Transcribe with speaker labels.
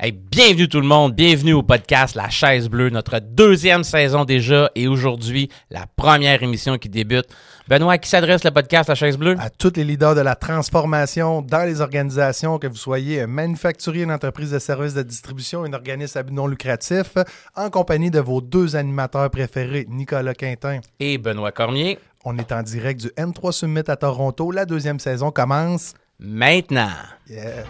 Speaker 1: Hey, bienvenue tout le monde, bienvenue au podcast La Chaise Bleue, notre deuxième saison déjà et aujourd'hui la première émission qui débute. Benoît, à qui s'adresse le podcast La Chaise Bleue?
Speaker 2: À tous les leaders de la transformation dans les organisations, que vous soyez un manufacturier, une entreprise de services de distribution, un organisme à but non lucratif, en compagnie de vos deux animateurs préférés, Nicolas Quintin.
Speaker 1: Et Benoît Cormier.
Speaker 2: On est en direct du M3 Summit à Toronto. La deuxième saison commence
Speaker 1: Maintenant.
Speaker 2: Yeah.